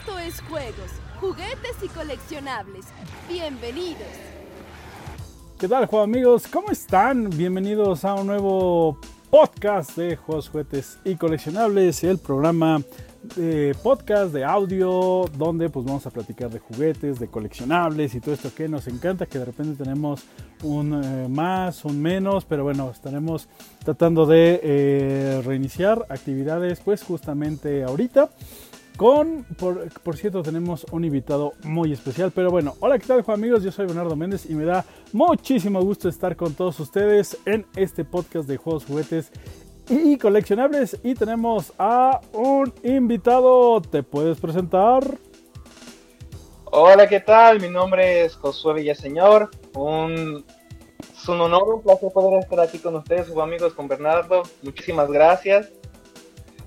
Esto es juegos, juguetes y coleccionables. Bienvenidos. ¿Qué tal, juego amigos? ¿Cómo están? Bienvenidos a un nuevo podcast de juegos, juguetes y coleccionables, el programa de podcast de audio donde pues vamos a platicar de juguetes, de coleccionables y todo esto que nos encanta, que de repente tenemos un eh, más, un menos, pero bueno, estaremos tratando de eh, reiniciar actividades pues justamente ahorita. Con, por, cierto, tenemos un invitado muy especial. Pero bueno, hola, ¿qué tal, amigos? Yo soy Bernardo Méndez y me da muchísimo gusto estar con todos ustedes en este podcast de juegos, juguetes y coleccionables. Y tenemos a un invitado. ¿Te puedes presentar? Hola, ¿qué tal? Mi nombre es Josué Villaseñor. Un, es un honor, un placer poder estar aquí con ustedes, sus amigos, con Bernardo. Muchísimas gracias.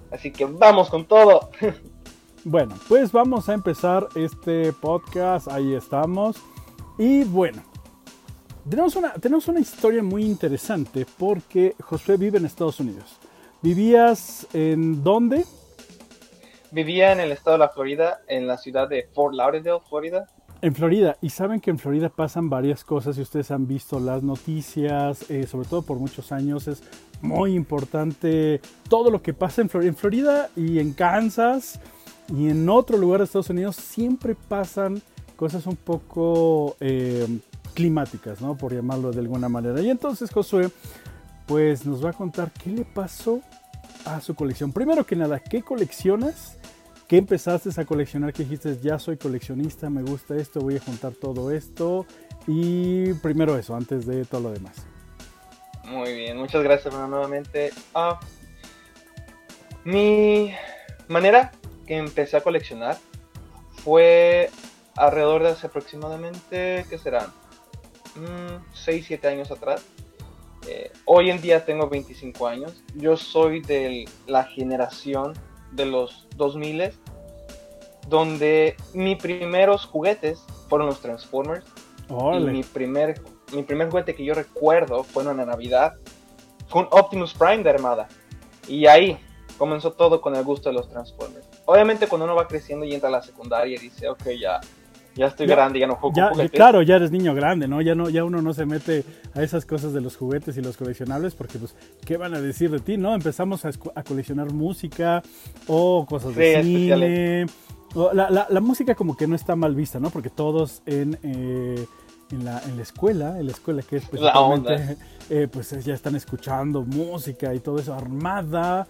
Así que vamos con todo. Bueno, pues vamos a empezar este podcast. Ahí estamos. Y bueno, tenemos una, tenemos una historia muy interesante porque Josué vive en Estados Unidos. ¿Vivías en dónde? Vivía en el estado de la Florida, en la ciudad de Fort Lauderdale, Florida. En Florida, y saben que en Florida pasan varias cosas, y ustedes han visto las noticias, eh, sobre todo por muchos años, es muy importante todo lo que pasa en Florida, en Florida y en Kansas y en otro lugar de Estados Unidos siempre pasan cosas un poco eh, climáticas, ¿no? Por llamarlo de alguna manera. Y entonces Josué, pues nos va a contar qué le pasó a su colección. Primero que nada, ¿qué coleccionas? ¿Qué empezaste a coleccionar? Que dijiste, ya soy coleccionista, me gusta esto, voy a juntar todo esto. Y primero eso, antes de todo lo demás. Muy bien, muchas gracias nuevamente. Ah, mi manera que empecé a coleccionar fue alrededor de hace aproximadamente, ¿qué serán? 6, mm, 7 años atrás. Eh, hoy en día tengo 25 años. Yo soy de la generación de los 2000 donde mis primeros juguetes fueron los Transformers. Y mi primer, mi primer juguete que yo recuerdo fue en una Navidad. Fue un Optimus Prime de Armada. Y ahí comenzó todo con el gusto de los Transformers. Obviamente cuando uno va creciendo y entra a la secundaria y dice, ok, ya, ya estoy grande, ya no juego ya, Claro, ya eres niño grande, ¿no? Ya no, ya uno no se mete a esas cosas de los juguetes y los coleccionables porque, pues, ¿qué van a decir de ti, no? Empezamos a, coleccionar música o cosas de cine. la, la, música como que no está mal vista, ¿no? Porque todos en... Eh, en la, en la escuela, en la escuela que es pues, eh, pues ya están escuchando música y todo eso, armada,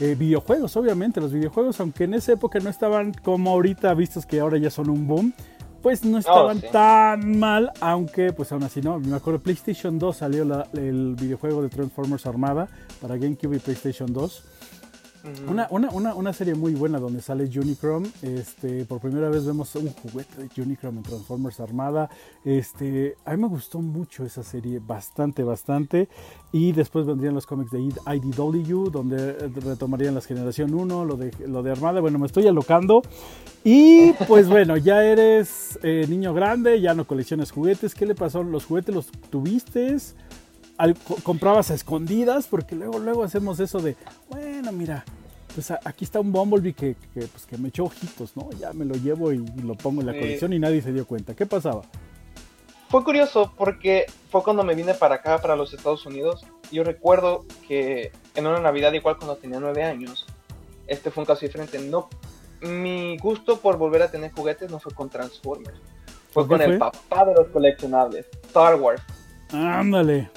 eh, videojuegos, obviamente, los videojuegos, aunque en esa época no estaban como ahorita vistos que ahora ya son un boom, pues no estaban tan mal, aunque pues aún así no. Me acuerdo PlayStation 2 salió el videojuego de Transformers Armada para GameCube y PlayStation 2. Una, una, una, una, serie muy buena donde sale Unicron. Este, por primera vez vemos un juguete de Unicron en Transformers Armada. Este, a mí me gustó mucho esa serie, bastante, bastante. Y después vendrían los cómics de IDW, donde retomarían la generación 1, lo de, lo de Armada. Bueno, me estoy alocando. Y pues bueno, ya eres eh, niño grande, ya no coleccionas juguetes. ¿Qué le pasó? ¿Los juguetes los tuviste? Comprabas a escondidas, porque luego, luego hacemos eso de, bueno, mira, pues aquí está un Bumblebee que, pues, que me echó ojitos, ¿no? Ya me lo llevo y, lo pongo en la colección y nadie se dio cuenta. ¿Qué pasaba? Fue curioso porque fue cuando me vine para acá, para los Estados Unidos. Yo recuerdo que en una Navidad, igual cuando tenía nueve años, este fue un caso diferente. No, mi gusto por volver a tener juguetes no fue con Transformers, fue con el papá de los coleccionables, Star Wars. Ándale.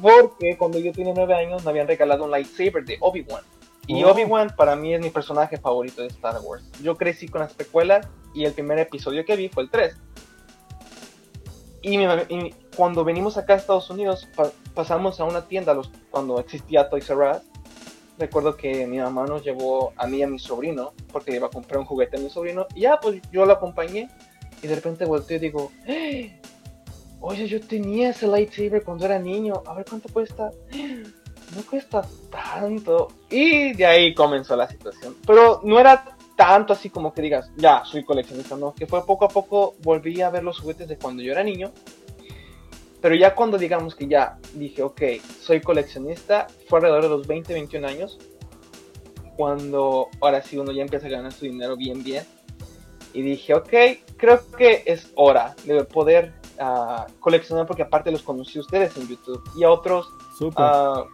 Porque cuando yo tenía nueve años me habían regalado un lightsaber de Obi-Wan. Y oh. Obi-Wan para mí es mi personaje favorito de Star Wars. Yo crecí con las precuelas y el primer episodio que vi fue el 3. Y, cuando venimos acá a Estados Unidos, pasamos a una tienda los, cuando existía Toys R Us. Recuerdo que mi mamá nos llevó a mí y a mi sobrino, porque iba a comprar un juguete a mi sobrino. Y ya, pues yo lo acompañé. Y de repente volteo y digo, ¡Eh! Oye, yo tenía ese lightsaber cuando era niño, a ver cuánto cuesta. No cuesta tanto. Y de ahí comenzó la situación. Pero no era tanto así como que digas, ya, soy coleccionista, no, que fue poco a poco volví a ver los juguetes de cuando yo era niño. Pero ya cuando digamos que ya dije, ok, soy coleccionista, fue alrededor de los 20, 21 años. Cuando ahora sí uno ya empieza a ganar su dinero bien, bien. Y dije, ok, creo que es hora de poder uh, coleccionar porque aparte los conocí a ustedes en YouTube y a otros. Uh,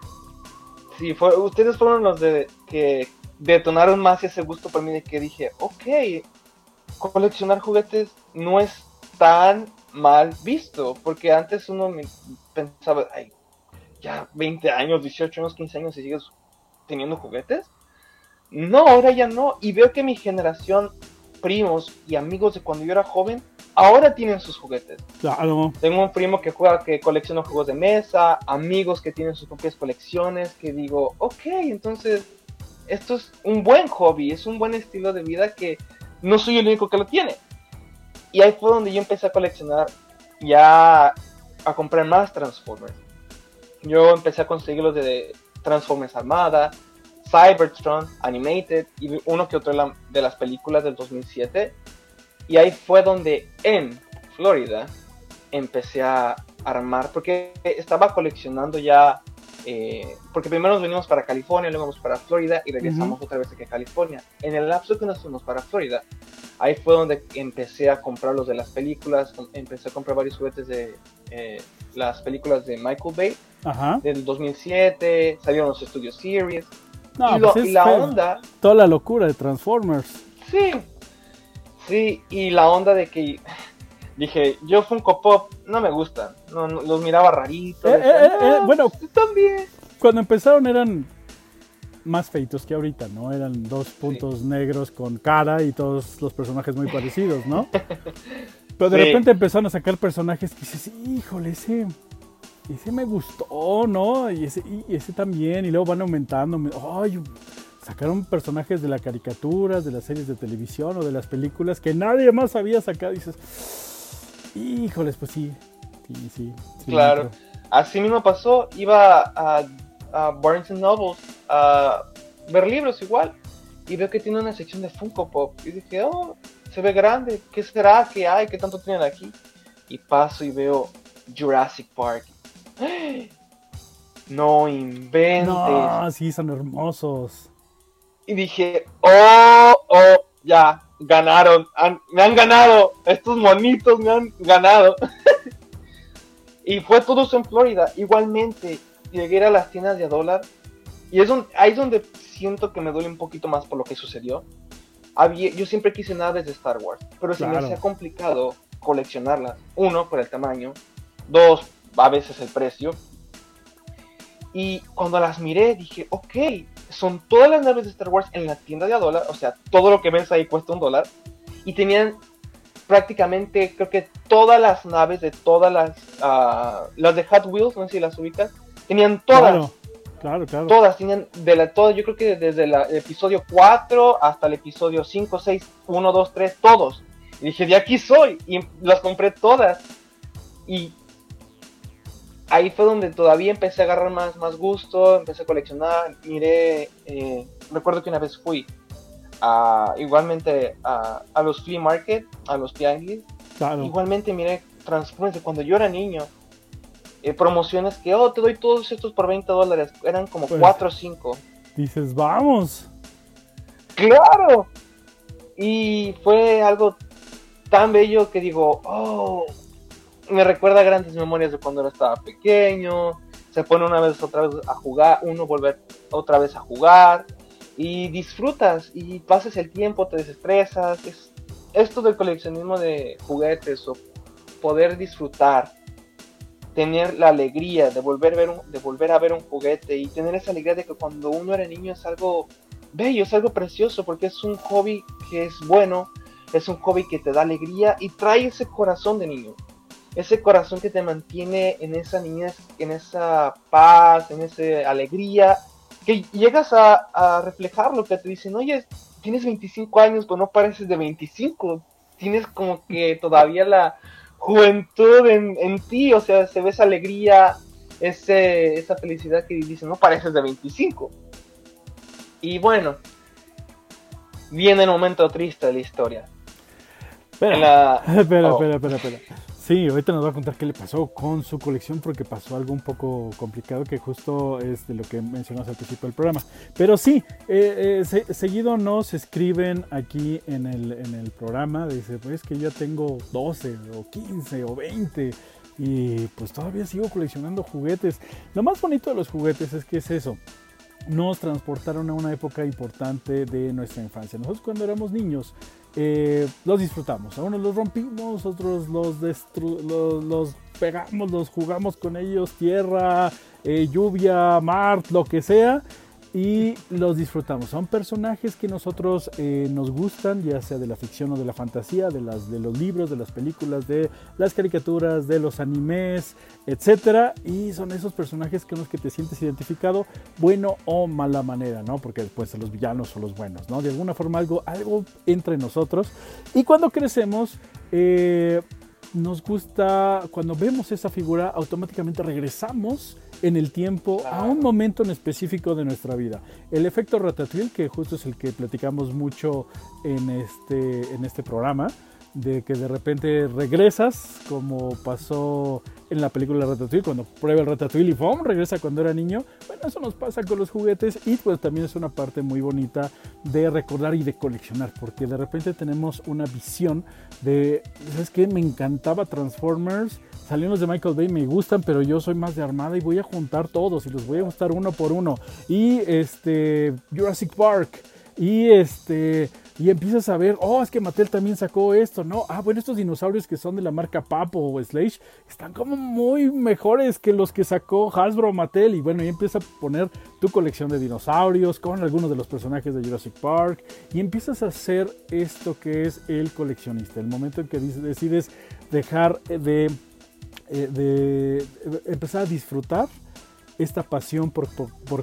sí, fue, ustedes fueron los de que detonaron más ese gusto para mí de que dije, ok, coleccionar juguetes no es tan mal visto, porque antes uno pensaba, ay, ya 20 años, 18 años, 15 años y sigues teniendo juguetes. No, ahora ya no. Y veo que mi generación, primos y amigos de cuando yo era joven, ahora tienen sus juguetes. Claro. Tengo un primo que juega, que colecciona juegos de mesa, amigos que tienen sus propias colecciones, que digo, ok, entonces esto es un buen hobby, es un buen estilo de vida que no soy el único que lo tiene. Y ahí fue donde yo empecé a coleccionar, ya a comprar más Transformers. Yo empecé a conseguir los de Transformers Armada, Cybertron, Animated y uno que otro de las películas del 2007. Y ahí fue donde en Florida empecé a armar, porque estaba coleccionando ya, eh, porque primero nos venimos para California, luego vamos para Florida y regresamos otra vez aquí a California. En el lapso que nos fuimos para Florida, ahí fue donde empecé a comprar los de las películas, empecé a comprar varios juguetes de eh, las películas de Michael Bay, del 2007, salieron los Studio Series. No, pues y, la onda. Toda la locura de Transformers. Sí, sí, y la onda de que dije, yo Funko Pop no me gusta, no, los miraba raritos. Eh, eh, eh, bueno, también. Cuando empezaron eran más feitos que ahorita, ¿no? Eran dos puntos negros con cara y todos los personajes muy parecidos, ¿no? Pero de repente empezaron a sacar personajes que dices, híjole, ese, ese me gustó, ¿no? Y ese, y ese también, y luego van aumentando. Ay, sacaron personajes de las caricaturas, de las series de televisión o de las películas que nadie más había sacado. Y dices, híjoles, pues sí, sí, sí. claro, así mismo pasó. Iba a, a Barnes Nobles a ver libros igual y veo que tiene una sección de Funko Pop. Y dije, oh, se ve grande, ¿qué será que hay? ¿Qué tanto tienen aquí? Y paso y veo Jurassic Park. No inventes. No, sí, son hermosos. Y dije, oh, oh, ya, ganaron, me han ganado, estos monitos me han ganado. y fue todo eso en Florida. Igualmente, llegué a las tiendas de a dólar. Y es ahí es donde siento que me duele un poquito más por lo que sucedió yo siempre quise naves de Star Wars, pero se me hacía complicado coleccionarlas. Uno, por el tamaño. Dos, a veces el precio. Y cuando las miré, dije, ok, son todas las naves de Star Wars en la tienda de a dólar, o sea, todo lo que ves ahí cuesta un dólar. Y tenían prácticamente, creo que todas las naves de todas las, uh, las de Hot Wheels, no sé si las ubicas, tenían todas. Claro, claro. Todas tienen, de la, todo, yo creo que desde el episodio 4 hasta el episodio 5, 6, 1, 2, 3, todos. Y dije, de aquí soy. Y las compré todas. Y ahí fue donde todavía empecé a agarrar más, más gusto, empecé a coleccionar. Miré, eh, recuerdo que una vez fui a, igualmente a, a los flea market, a los tianguis. Claro. Igualmente miré Transformers de cuando yo era niño eh, promociones que, oh, te doy todos estos por 20 dólares. Eran como 4 pues, o 5. Dices, vamos. Claro. Y fue algo tan bello que digo, oh, me recuerda grandes memorias de cuando estaba pequeño. Se pone una vez otra vez a jugar, uno volver otra vez a jugar y disfrutas y pasas el tiempo, te desestresas. Es esto del coleccionismo de juguetes o poder disfrutar tener la alegría de volver, ver un, de volver a ver un juguete y tener esa alegría de que cuando uno era niño es algo bello, es algo precioso, porque es un hobby que es bueno, es un hobby que te da alegría y trae ese corazón de niño, ese corazón que te mantiene en esa niñez, en esa paz, en esa alegría, que llegas a, a reflejar lo que te dicen, oye, tienes 25 años, pero no pareces de 25, tienes como que todavía la juventud en, en ti, o sea, se ve esa alegría, ese, esa felicidad que dice, no pareces de 25. Y bueno, viene el momento triste de la historia. Espera, espera, oh. espera, espera, Sí, ahorita nos va a contar qué le pasó con su colección porque pasó algo un poco complicado que justo es de lo que mencionamos al principio del programa. Pero sí, eh, eh, seguido nos escriben aquí en el, en el programa, dice, pues que ya tengo 12 o 15 o 20 y pues todavía sigo coleccionando juguetes. Lo más bonito de los juguetes es que es eso, nos transportaron a una época importante de nuestra infancia. Nosotros cuando éramos niños eh, los disfrutamos. A unos los rompimos, otros los, los, pegamos, los jugamos con ellos, tierra, eh, lluvia, mar, lo que sea y los disfrutamos. Son personajes que nosotros eh, nos gustan, ya sea de la ficción o de la fantasía, de, las, de los libros, de las películas, de las caricaturas, de los animes, etc. Y son esos personajes con los que te sientes identificado, bueno o mala manera, ¿no? Porque después son los villanos o los buenos, ¿no? De alguna forma algo, algo entre nosotros. Y cuando crecemos, eh, nos gusta, cuando vemos esa figura, automáticamente regresamos en el tiempo a un momento en específico de nuestra vida. El efecto Ratatouille, que justo es el que platicamos mucho en este, en este programa, de que de repente regresas, como pasó en la película Ratatouille, cuando prueba el Ratatouille y ¡pum! regresa cuando era niño. Bueno, eso nos pasa con los juguetes y pues también es una parte muy bonita de recordar y de coleccionar, porque de repente tenemos una visión de, ¿sabes qué? Me encantaba Transformers salieron de Michael Bay, me gustan, pero yo soy más de armada y voy a juntar todos y los voy a juntar uno por uno. Y este, Jurassic Park. Y este, y empiezas a ver, oh, es que Mattel también sacó esto, ¿no? Ah, bueno, estos dinosaurios que son de la marca Papo o Slash están como muy mejores que los que sacó Hasbro Mattel. Y bueno, y empiezas a poner tu colección de dinosaurios con algunos de los personajes de Jurassic Park. Y empiezas a hacer esto que es el coleccionista. El momento en que decides dejar de eh, de empezar a disfrutar esta pasión por,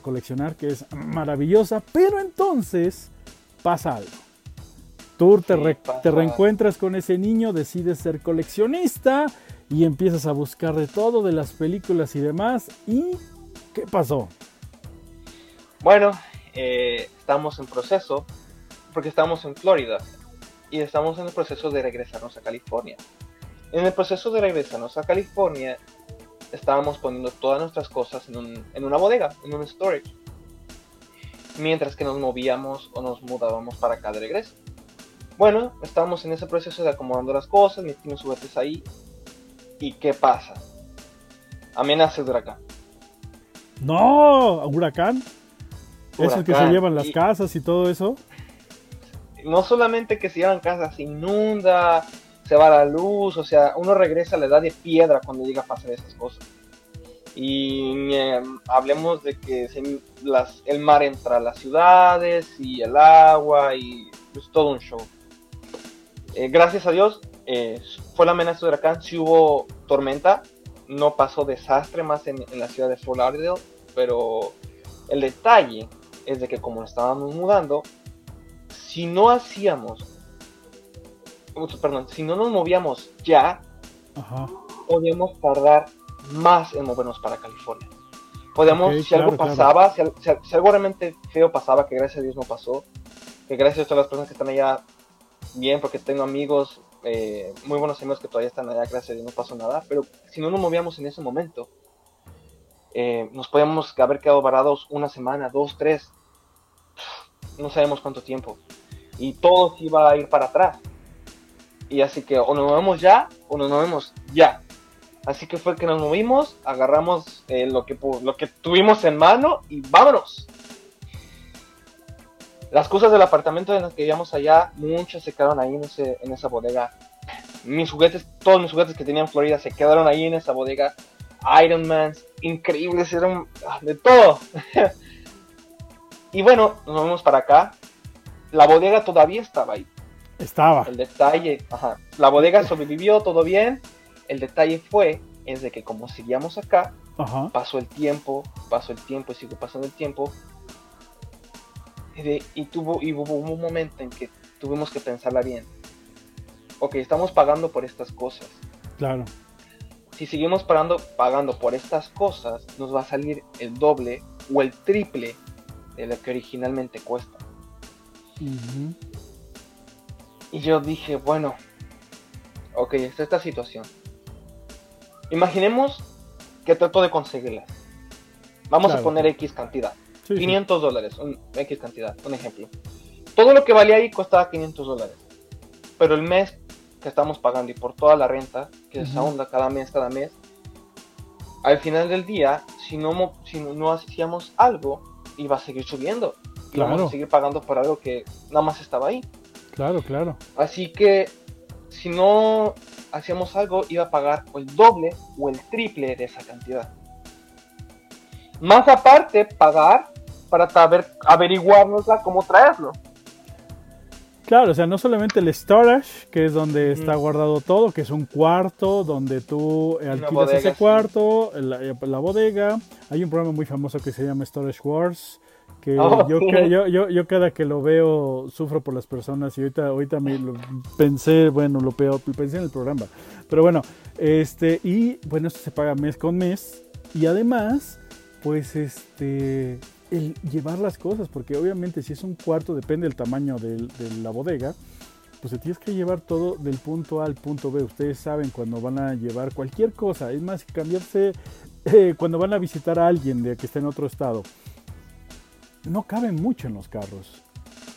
coleccionar que es maravillosa, pero entonces pasa algo. Tú te, te, reencuentras con ese niño, decides ser coleccionista y empiezas a buscar de todo, de las películas y demás. ¿Y qué pasó? Bueno, eh, estamos en proceso, porque estamos en Florida y estamos en el proceso de regresarnos a California. En el proceso de regresarnos a California, estábamos poniendo todas nuestras cosas en, una bodega, en un storage. Mientras que nos movíamos o nos mudábamos para acá de regreso. Bueno, estábamos en ese proceso de acomodando las cosas, metimos juguetes ahí. ¿Y qué pasa? Amenaza de huracán. No, huracán. ¿Es el que se llevan las casas y todo eso? No solamente que se llevan casas, se inunda, se va la luz, o sea, uno regresa a la edad de piedra cuando llega a pasar esas cosas. Y em, hablemos de que el mar entra a las ciudades y el agua y es todo un show. Eh, gracias a Dios eh, fue la amenaza de huracán, si hubo tormenta, no pasó desastre más en, en la ciudad de Fort Lauderdale, pero el detalle es de que como estábamos mudando, si no hacíamos perdón, si no nos movíamos ya, podíamos tardar más en movernos para California. Podíamos, si algo pasaba, Si, algo realmente feo pasaba, que gracias a Dios no pasó, que gracias a todas las personas que están allá bien, porque tengo amigos, eh, muy buenos amigos que todavía están allá, gracias a Dios no pasó nada, pero si no nos movíamos en ese momento, eh, nos podíamos haber quedado varados una semana, dos, tres, no sabemos cuánto tiempo, y todo iba a ir para atrás. Y así que o nos movemos ya o nos movemos ya. Así que fue que nos movimos, agarramos eh, lo, que, lo que tuvimos en mano y vámonos. Las cosas del apartamento en las que vivíamos allá, muchas se quedaron ahí en, ese, en esa bodega. Mis juguetes, todos mis juguetes que tenía en Florida se quedaron ahí en esa bodega. Iron Man, increíbles, eran ah, de todo. y bueno, nos movimos para acá. La bodega todavía estaba ahí. Estaba. El detalle, ajá. La bodega sobrevivió, todo bien. El detalle fue, es de que como seguíamos acá, pasó el tiempo, pasó el tiempo y sigue pasando el tiempo. Y, tuvo, y hubo un momento en que tuvimos que pensarla bien. Ok, estamos pagando por estas cosas. Claro. Si seguimos pagando, pagando por estas cosas, nos va a salir el doble o el triple de lo que originalmente cuesta. Y yo dije, bueno, ok, está esta situación. Imaginemos que trato de conseguirlas. Vamos a poner X cantidad. 500 dólares, un, X cantidad, un ejemplo. Todo lo que valía ahí costaba 500 dólares. Pero el mes que estamos pagando y por toda la renta, que es onda cada mes, cada mes, al final del día, si no, si no hacíamos algo, iba a seguir subiendo. Y vamos a seguir pagando por algo que nada más estaba ahí. Claro, claro. Así que si no hacíamos algo, iba a pagar el doble o el triple de esa cantidad. Más aparte, pagar para saber averiguárnosla cómo traerlo. Claro, o sea, no solamente el storage, que es donde está guardado todo, que es un cuarto donde tú alquilas ese cuarto, la, bodega. Hay un programa muy famoso que se llama Storage Wars, que oh, yo, yo, yo, cada que lo veo sufro por las personas y ahorita, ahorita me pensé, bueno, lo peor, pensé en el programa. Pero bueno, este, y bueno, esto se paga mes con mes. Y además, pues este, el llevar las cosas, porque obviamente si es un cuarto, depende del tamaño de, la bodega, pues te tienes que llevar todo del punto A al punto B. Ustedes saben cuando van a llevar cualquier cosa, es más, cambiarse eh, cuando van a visitar a alguien de que está en otro estado. No caben mucho en los carros.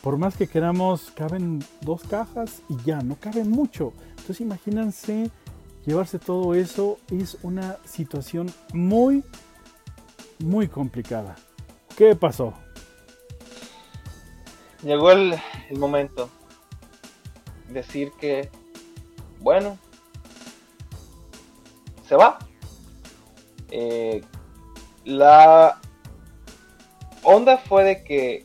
Por más que queramos, caben dos cajas y ya, no caben mucho. Entonces imagínense llevarse todo eso es una situación muy, muy complicada. ¿Qué pasó? Llegó el, momento. Decir que, bueno, se va. Eh, la onda fue de que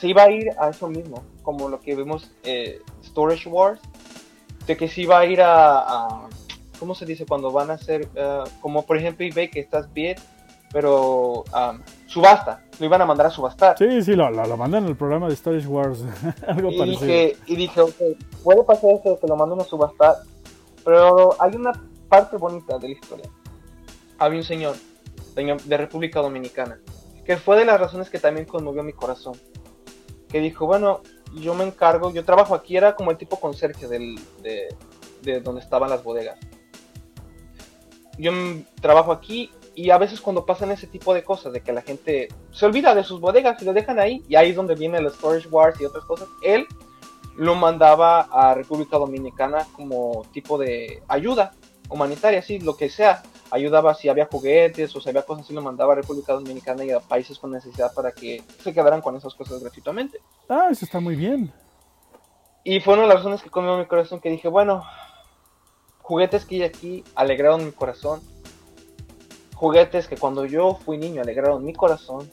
se iba a ir a eso mismo, como lo que vimos eh, Storage Wars, de que se iba a ir a, ¿cómo se dice? Cuando van a hacer, eh, como por ejemplo eBay, que estás bien pero subasta, lo iban a mandar a subastar. Sí, sí, lo, lo, mandan en el programa de Storage Wars, algo y Dije, y dije, ok, puede pasar eso que lo mandan a subastar, pero hay una parte bonita de la historia. Había un señor de República Dominicana, que fue de las razones que también conmovió mi corazón, que dijo, bueno, yo me encargo, yo trabajo aquí, era como el tipo conserje del, de, de donde estaban las bodegas. Yo trabajo aquí y a veces cuando pasan ese tipo de cosas, de que la gente se olvida de sus bodegas y lo dejan ahí, y ahí es donde viene el Storage Wars y otras cosas, él lo mandaba a República Dominicana como tipo de ayuda humanitaria, así, lo que sea. Ayudaba si había juguetes o si había cosas así, lo mandaba a República Dominicana y a países con necesidad para que se quedaran con esas cosas gratuitamente. Ah, eso está muy bien. Y fue una de las razones que comió mi corazón, que dije, bueno, juguetes que hay aquí alegraron mi corazón juguetes que cuando yo fui niño alegraron mi corazón,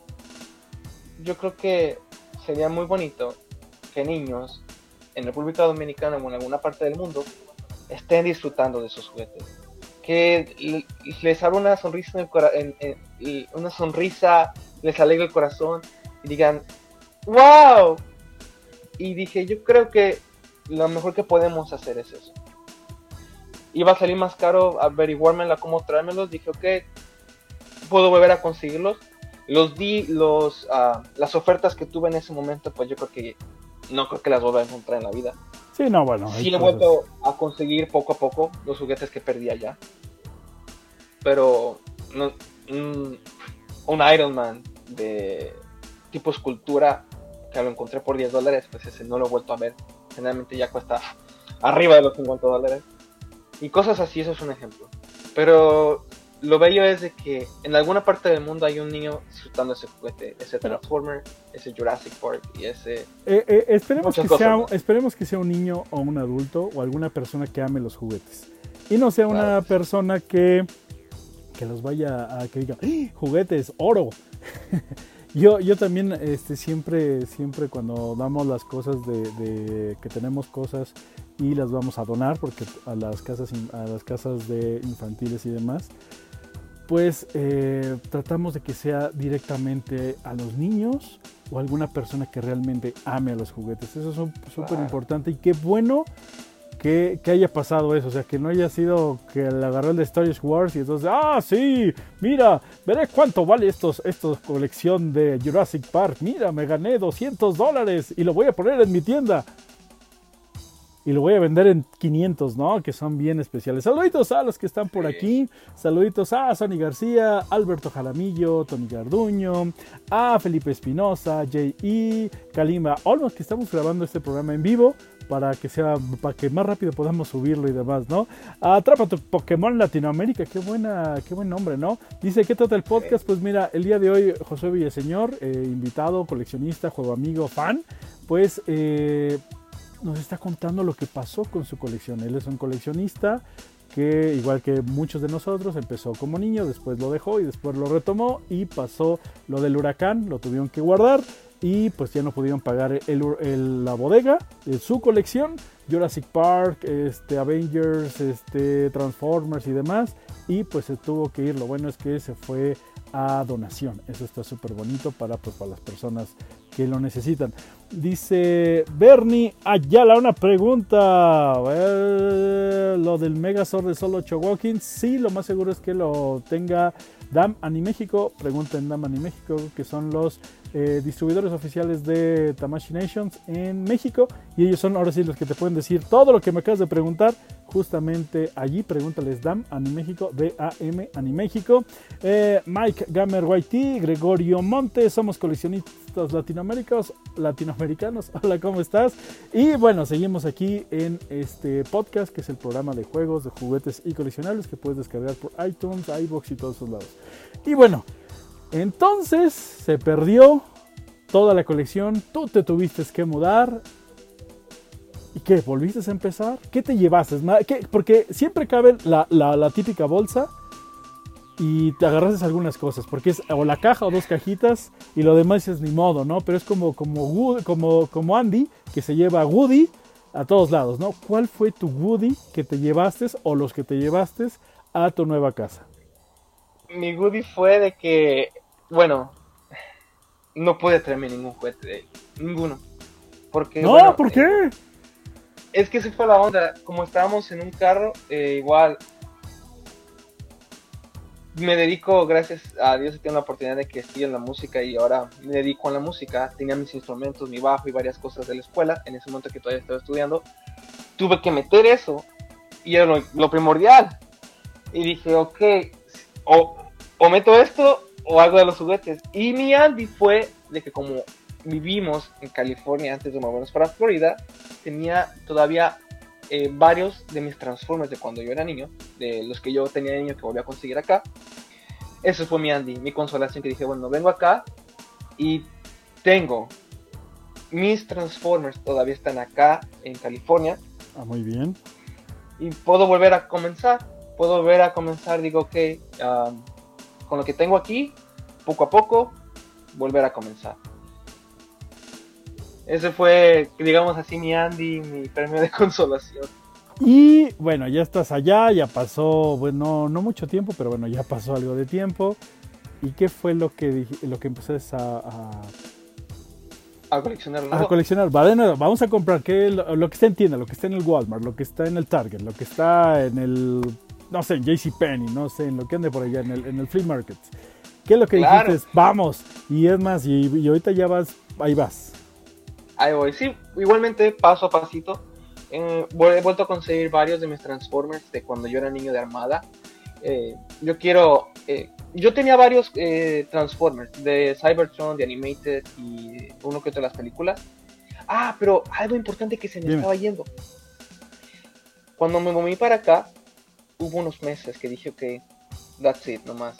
yo creo que sería muy bonito que niños en República Dominicana o en alguna parte del mundo estén disfrutando de esos juguetes. Que les abra una sonrisa en el una sonrisa, les alegre el corazón y digan, ¡Wow! Y dije, yo creo que lo mejor que podemos hacer es eso. Iba a salir más caro averiguármela cómo traérmelos. Dije, ok, puedo volver a conseguirlos. Los di, los, uh, las ofertas que tuve en ese momento, pues yo creo que no creo que las vuelva a encontrar en la vida. Sí, no, bueno. Sí he vuelto a conseguir poco a poco los juguetes que perdí allá. Pero no, un, un Iron Man de tipo escultura que lo encontré por 10 dólares, pues ese no lo he vuelto a ver. Generalmente ya cuesta arriba de los 50 dólares. Y cosas así, eso es un ejemplo. Pero lo bello es de que en alguna parte del mundo hay un niño disfrutando ese juguete, ese Transformer, ese Jurassic Park y ese... Eh, eh, esperemos, que sea, esperemos que sea un niño o un adulto o alguna persona que ame los juguetes. Y no sea una persona que, que los vaya a que diga, ¡Ah! juguetes, oro. yo, yo también este, siempre, siempre cuando damos las cosas de, de, que tenemos cosas y las vamos a donar porque a las casas, a las casas de infantiles y demás, pues eh, tratamos de que sea directamente a los niños o alguna persona que realmente ame a los juguetes. Eso es súper importante y qué bueno que, haya pasado eso, o sea, que no haya sido que le agarró el de Star Wars y entonces, ah, sí, mira, veré cuánto vale estos, estos colección de Jurassic Park, mira, me gané 200 dólares y lo voy a poner en mi tienda. Y lo voy a vender en 500, ¿no? Que son bien especiales. Saluditos a los que están por aquí. Saluditos a Sonny García, Alberto Jaramillo, Tony Garduño, a Felipe Espinosa, J.E., Kalima Olmos, que estamos grabando este programa en vivo para que sea para que más rápido podamos subirlo y demás, ¿no? Atrapa tu Pokémon Latinoamérica, qué buena, qué buen nombre, ¿no? Dice, ¿qué trata el podcast? Pues mira, el día de hoy José Villaseñor, eh, invitado, coleccionista, juego amigo, fan, pues eh, nos está contando lo que pasó con su colección. Él es un coleccionista que, igual que muchos de nosotros, empezó como niño, después lo dejó y después lo retomó y pasó lo del huracán, lo tuvieron que guardar y pues ya no pudieron pagar la bodega de su colección, Jurassic Park, este, Avengers, este, Transformers y demás, y pues se tuvo que ir. Lo bueno es que se fue a donación. Eso está súper bonito para, pues, para las personas que lo necesitan. Dice Bernie Ayala, una pregunta. lo del Megazord de solo Walking, sí, lo más seguro es que lo tenga Dam Animéxico. Pregunta en Dam Animéxico, que son los eh, distribuidores oficiales de Tamashi Nations en México. Y ellos son ahora sí los que te pueden decir todo lo que me acabas de preguntar. Justamente allí, pregúntales DAM Animéxico, D-A-M Animéxico. Eh, Mike Gamer YT, Gregorio Montes, somos coleccionistas latinoamericanos. latinoamericanos. Hola, ¿cómo estás? Y bueno, seguimos aquí en este podcast que es el programa de juegos, de juguetes y coleccionables que puedes descargar por iTunes, iBox y todos esos lados. Y bueno. Entonces se perdió toda la colección, tú te tuviste que mudar. ¿Y qué? ¿Volviste a empezar? ¿Qué te llevaste? Porque siempre cabe la, típica bolsa y te agarras algunas cosas, porque es o la caja o dos cajitas y lo demás es ni modo, ¿no? Pero es como, como, como, como Andy, que se lleva a Woody a todos lados, ¿no? ¿Cuál fue tu Woody que te llevaste o los que te llevaste a tu nueva casa? Mi Woody fue de que bueno, no pude traerme ningún juguete de él. Ninguno. Porque, no, ¿por qué? Eh, es que se fue la onda. Como estábamos en un carro, eh, igual me dedico, gracias a Dios, tengo la oportunidad de que esté en la música y ahora me dedico a la música. Tenía mis instrumentos, mi bajo y varias cosas de la escuela en ese momento que todavía estaba estudiando. Tuve que meter eso y era lo, primordial. Y dije, ok, o, o meto esto o algo de los juguetes. Y mi Andy fue de que como vivimos en California antes de movernos para Florida, tenía todavía eh, varios de mis Transformers de cuando yo era niño, de los que yo tenía de niño que volví a conseguir acá. Eso fue mi Andy, mi consolación que dije, bueno, vengo acá y tengo mis Transformers todavía están acá en California. Ah, muy bien. Y puedo volver a comenzar. Puedo volver a comenzar, digo, que con lo que tengo aquí, poco a poco, volver a comenzar. Ese fue, digamos así, mi Andy, mi premio de consolación. Y bueno, ya estás allá, ya pasó, bueno, no mucho tiempo, pero bueno, ya pasó algo de tiempo. ¿Y qué fue lo que, lo que empezaste a, a coleccionar. A coleccionar. vamos a comprar que lo, lo, que está en tienda, lo que está en el Walmart, lo que está en el Target, lo que está en el no sé, en JCPenney, no sé, en lo que ande por allá, en el, en el flea market. ¿Qué es lo que dijiste? Vamos. Y es más, y, ahorita ya vas, ahí vas. Ahí voy, sí, igualmente paso a pasito. Eh, he vuelto a conseguir varios de mis Transformers de cuando yo era niño de Armada. Eh, yo quiero. Eh, yo tenía varios Transformers de Cybertron, de Animated y uno que otro de las películas. Ah, pero algo importante que se me estaba yendo. Cuando me moví para acá, hubo unos meses que dije, ok, that's it, nomás.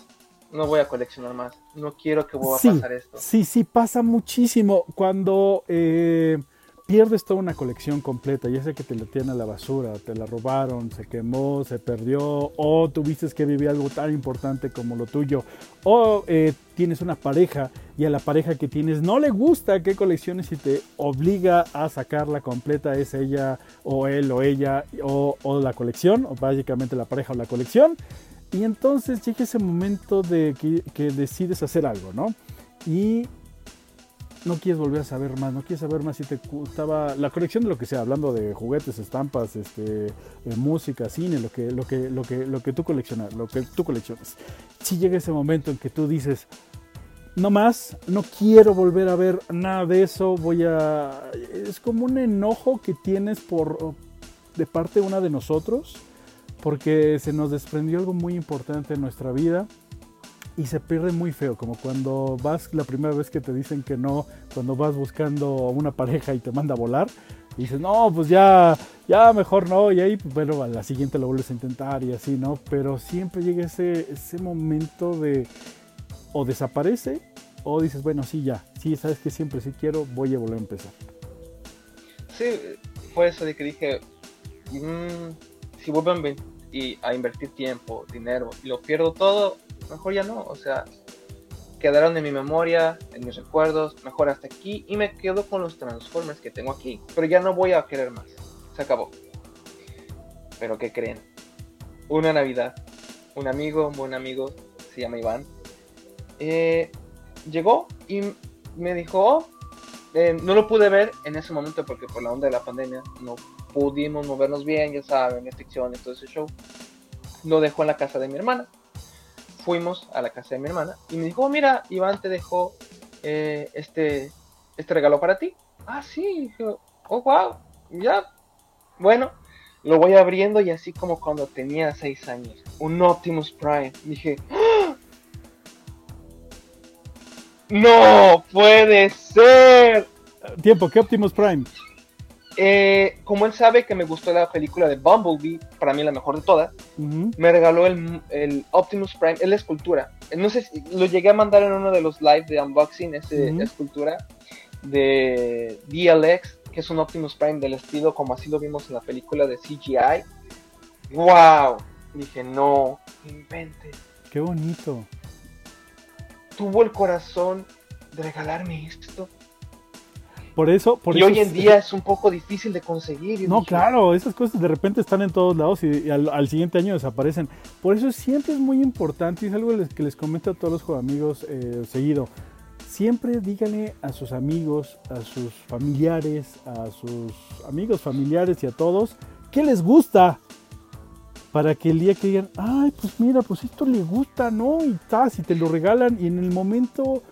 No voy a coleccionar más. No quiero que vuelva a pasar esto. Sí, sí, pasa muchísimo. Cuando eh, pierdes toda una colección completa, ya sea que te la tienen a la basura, te la robaron, se quemó, se perdió, o tuviste que vivir algo tan importante como lo tuyo, o eh, tienes una pareja y a la pareja que tienes no le gusta que colecciones y te obliga a sacarla completa, es ella o él o ella o, o la colección, o básicamente la pareja o la colección. Y entonces llega ese momento de que, que decides hacer algo, ¿no? Y no quieres volver a saber más, no quieres saber más si te gustaba la colección de lo que sea, hablando de juguetes, estampas, este, eh, música, cine, lo que, lo que, lo que, lo que tú coleccionas, lo que tú coleccionas. Si llega ese momento en que tú dices, no más, no quiero volver a ver nada de eso, voy a... Es como un enojo que tienes por, de parte una de nosotros, porque se nos desprendió algo muy importante en nuestra vida y se pierde muy feo, como cuando vas la primera vez que te dicen que no, cuando vas buscando a una pareja y te manda a volar, dices, no, pues ya, ya mejor no, y ahí, pues, bueno, a la siguiente lo vuelves a intentar y así, ¿no? Pero siempre llega ese, ese momento de, o desaparece, o dices, bueno, sí, ya, sí, sabes que siempre sí quiero, voy a volver a empezar. Sí, fue eso de que dije, mm, si vuelvo a invertir tiempo, dinero, y lo pierdo todo, mejor ya no, o sea, quedaron en mi memoria, en mis recuerdos, mejor hasta aquí y me quedo con los Transformers que tengo aquí, pero ya no voy a querer más, se acabó. Pero ¿qué creen? Una Navidad, un amigo, un buen amigo, se llama Iván, eh, llegó y me dijo, oh, eh, no lo pude ver en ese momento porque por la onda de la pandemia no pudimos movernos bien, ya saben, restricción y todo ese show. Lo dejó en la casa de mi hermana fuimos a la casa de mi hermana y me dijo, oh, mira, Iván te dejó eh, este, este regalo para ti. Ah, sí, oh, wow, ya, bueno, lo voy abriendo y así como cuando tenía 6 años, un Optimus Prime. Dije, ¡Ah! no puede ser. Tiempo, ¿qué Optimus Prime? Eh, como él sabe que me gustó la película de Bumblebee, para mí la mejor de todas, me regaló el, Optimus Prime, es la escultura. No sé si lo llegué a mandar en uno de los live de unboxing, esa escultura de DLX, que es un Optimus Prime del estilo como así lo vimos en la película de CGI. ¡Wow! Dije, no, invente. Qué bonito. Tuvo el corazón de regalarme esto. Por eso, por y hoy en día es un poco difícil de conseguir. No, claro, esas cosas de repente están en todos lados y, al, siguiente año desaparecen. Por eso siempre es muy importante y es algo que les comento a todos los amigos eh, seguido. Siempre díganle a sus amigos, a sus familiares, a sus amigos familiares y a todos qué les gusta. Para que el día que digan, ay, pues mira, pues esto le gusta, ¿no? Y tal, si te lo regalan y en el momento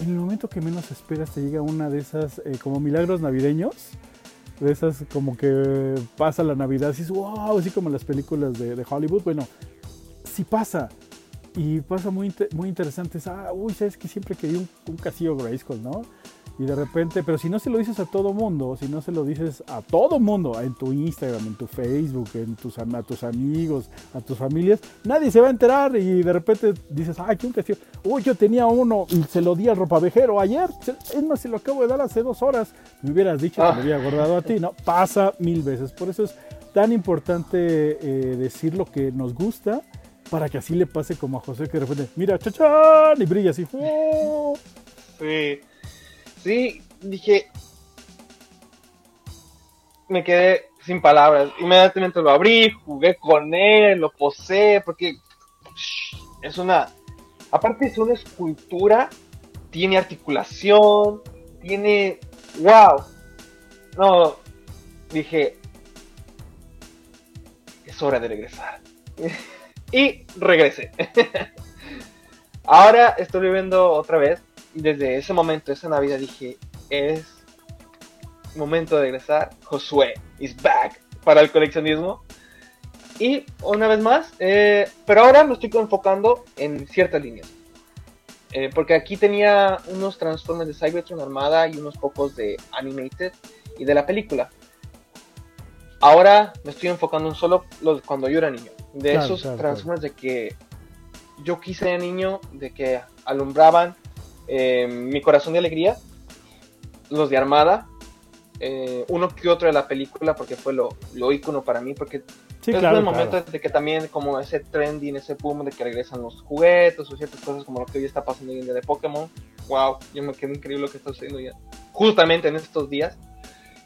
en el momento que menos esperas te llega una de esas eh, como milagros navideños. De esas como que pasa la Navidad, así, wow, así como las películas de, Hollywood. Bueno, sí pasa. Y pasa muy, muy interesante. Ah, uy, sabes que siempre quería un, un casillo Grayskull, ¿no? Y de repente, pero si no se lo dices a todo mundo, si no se lo dices a todo mundo, en tu Instagram, en tu Facebook, en tus, a tus amigos, a tus familias, nadie se va a enterar y de repente dices, ay, qué un castillo. Uy, yo tenía uno y se lo di al ropavejero ayer, es más, se lo acabo de dar hace dos horas. Me hubieras dicho que me ah. había guardado a ti, ¿no? Pasa mil veces. Por eso es tan importante eh, decir lo que nos gusta para que así le pase como a José que de repente, mira, chachán, y brilla así. Sí. Sí, dije. Me quedé sin palabras. Inmediatamente lo abrí, jugué con él, lo posé, porque es una. Aparte, es una escultura, tiene articulación, tiene. ¡Wow! No, dije. Es hora de regresar. y regresé. Ahora estoy viviendo otra vez desde ese momento, esa Navidad, dije, es momento de regresar. Josué is back para el coleccionismo. Y una vez más, eh, pero ahora me estoy enfocando en ciertas líneas. Eh, porque aquí tenía unos Transformers de Cybertron Armada y unos pocos de Animated y de la película. Ahora me estoy enfocando en solo los cuando yo era niño. De esos Transformers de que yo quise de niño, de que alumbraban eh, Mi Corazón de Alegría, los de Armada, eh, uno que otro de la película, porque fue lo, lo ícono para mí, porque es el momento de que también como ese trending, ese boom de que regresan los juguetes o ciertas cosas como lo que hoy está pasando hoy en día de Pokémon. Wow, yo me quedé increíble lo que está sucediendo ya. Justamente en estos días.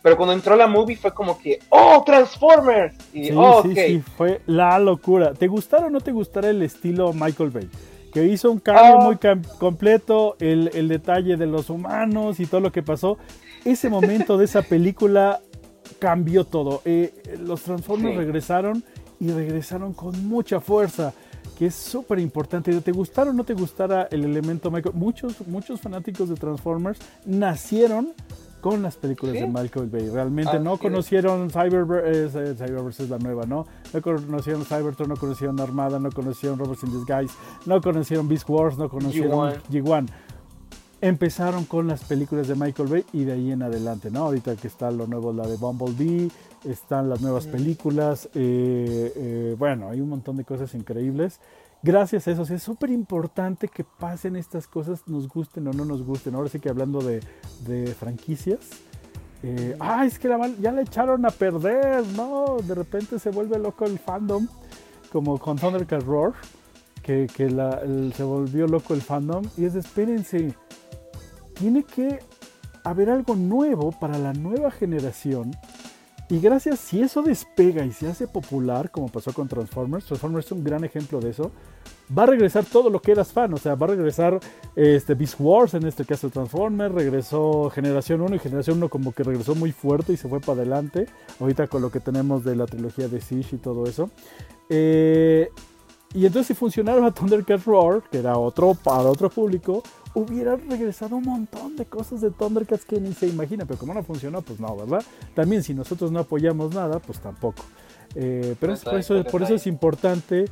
Pero cuando entró la movie fue como que, ¡Oh, Transformers! Y, sí, oh, sí, sí, fue la locura. ¿Te gustara o no te gustara el estilo Michael Bay? que hizo un cambio muy ah. completo, el, detalle de los humanos y todo lo que pasó. Ese momento de esa película cambió todo. Eh, los Transformers regresaron y regresaron con mucha fuerza, que es súper importante. ¿Te gustara o no te gustara el elemento Michael? Muchos, muchos fanáticos de Transformers nacieron con las películas de Michael Bay. Realmente no conocieron Cyberverse, eh, Cyberverse es la nueva, ¿no? No conocieron Cybertron, no conocieron Armada, no conocieron Robots in Disguise, no conocieron Beast Wars, no conocieron G1. Empezaron con las películas de Michael Bay y de ahí en adelante, ¿no? Ahorita que está lo nuevo, la de Bumblebee, están las nuevas películas, eh, eh, bueno, hay un montón de cosas increíbles gracias a eso. es súper importante que pasen estas cosas, nos gusten o no nos gusten. Ahora sí que hablando de, franquicias. Eh, ah, es que ya la echaron a perder, ¿no? De repente se vuelve loco el fandom, como con Thundercat Roar, que, se volvió loco el fandom. Y es, espérense, tiene que haber algo nuevo para la nueva generación y gracias, si eso despega y se hace popular, como pasó con Transformers, Transformers es un gran ejemplo de eso, va a regresar todo lo que eras fan, o sea, va a regresar este Beast Wars, en este caso Transformers, regresó Generación 1 y Generación 1 como que regresó muy fuerte y se fue para adelante, ahorita con lo que tenemos de la trilogía de Siege y todo eso. Eh, y entonces si funcionaron a Thundercat Roar, que era otro para otro público, hubiera regresado un montón de cosas de Thundercats que ni se imagina, pero como no funcionó, pues no, ¿verdad? También si nosotros no apoyamos nada, pues tampoco. Eh, pero por, eso, por eso es importante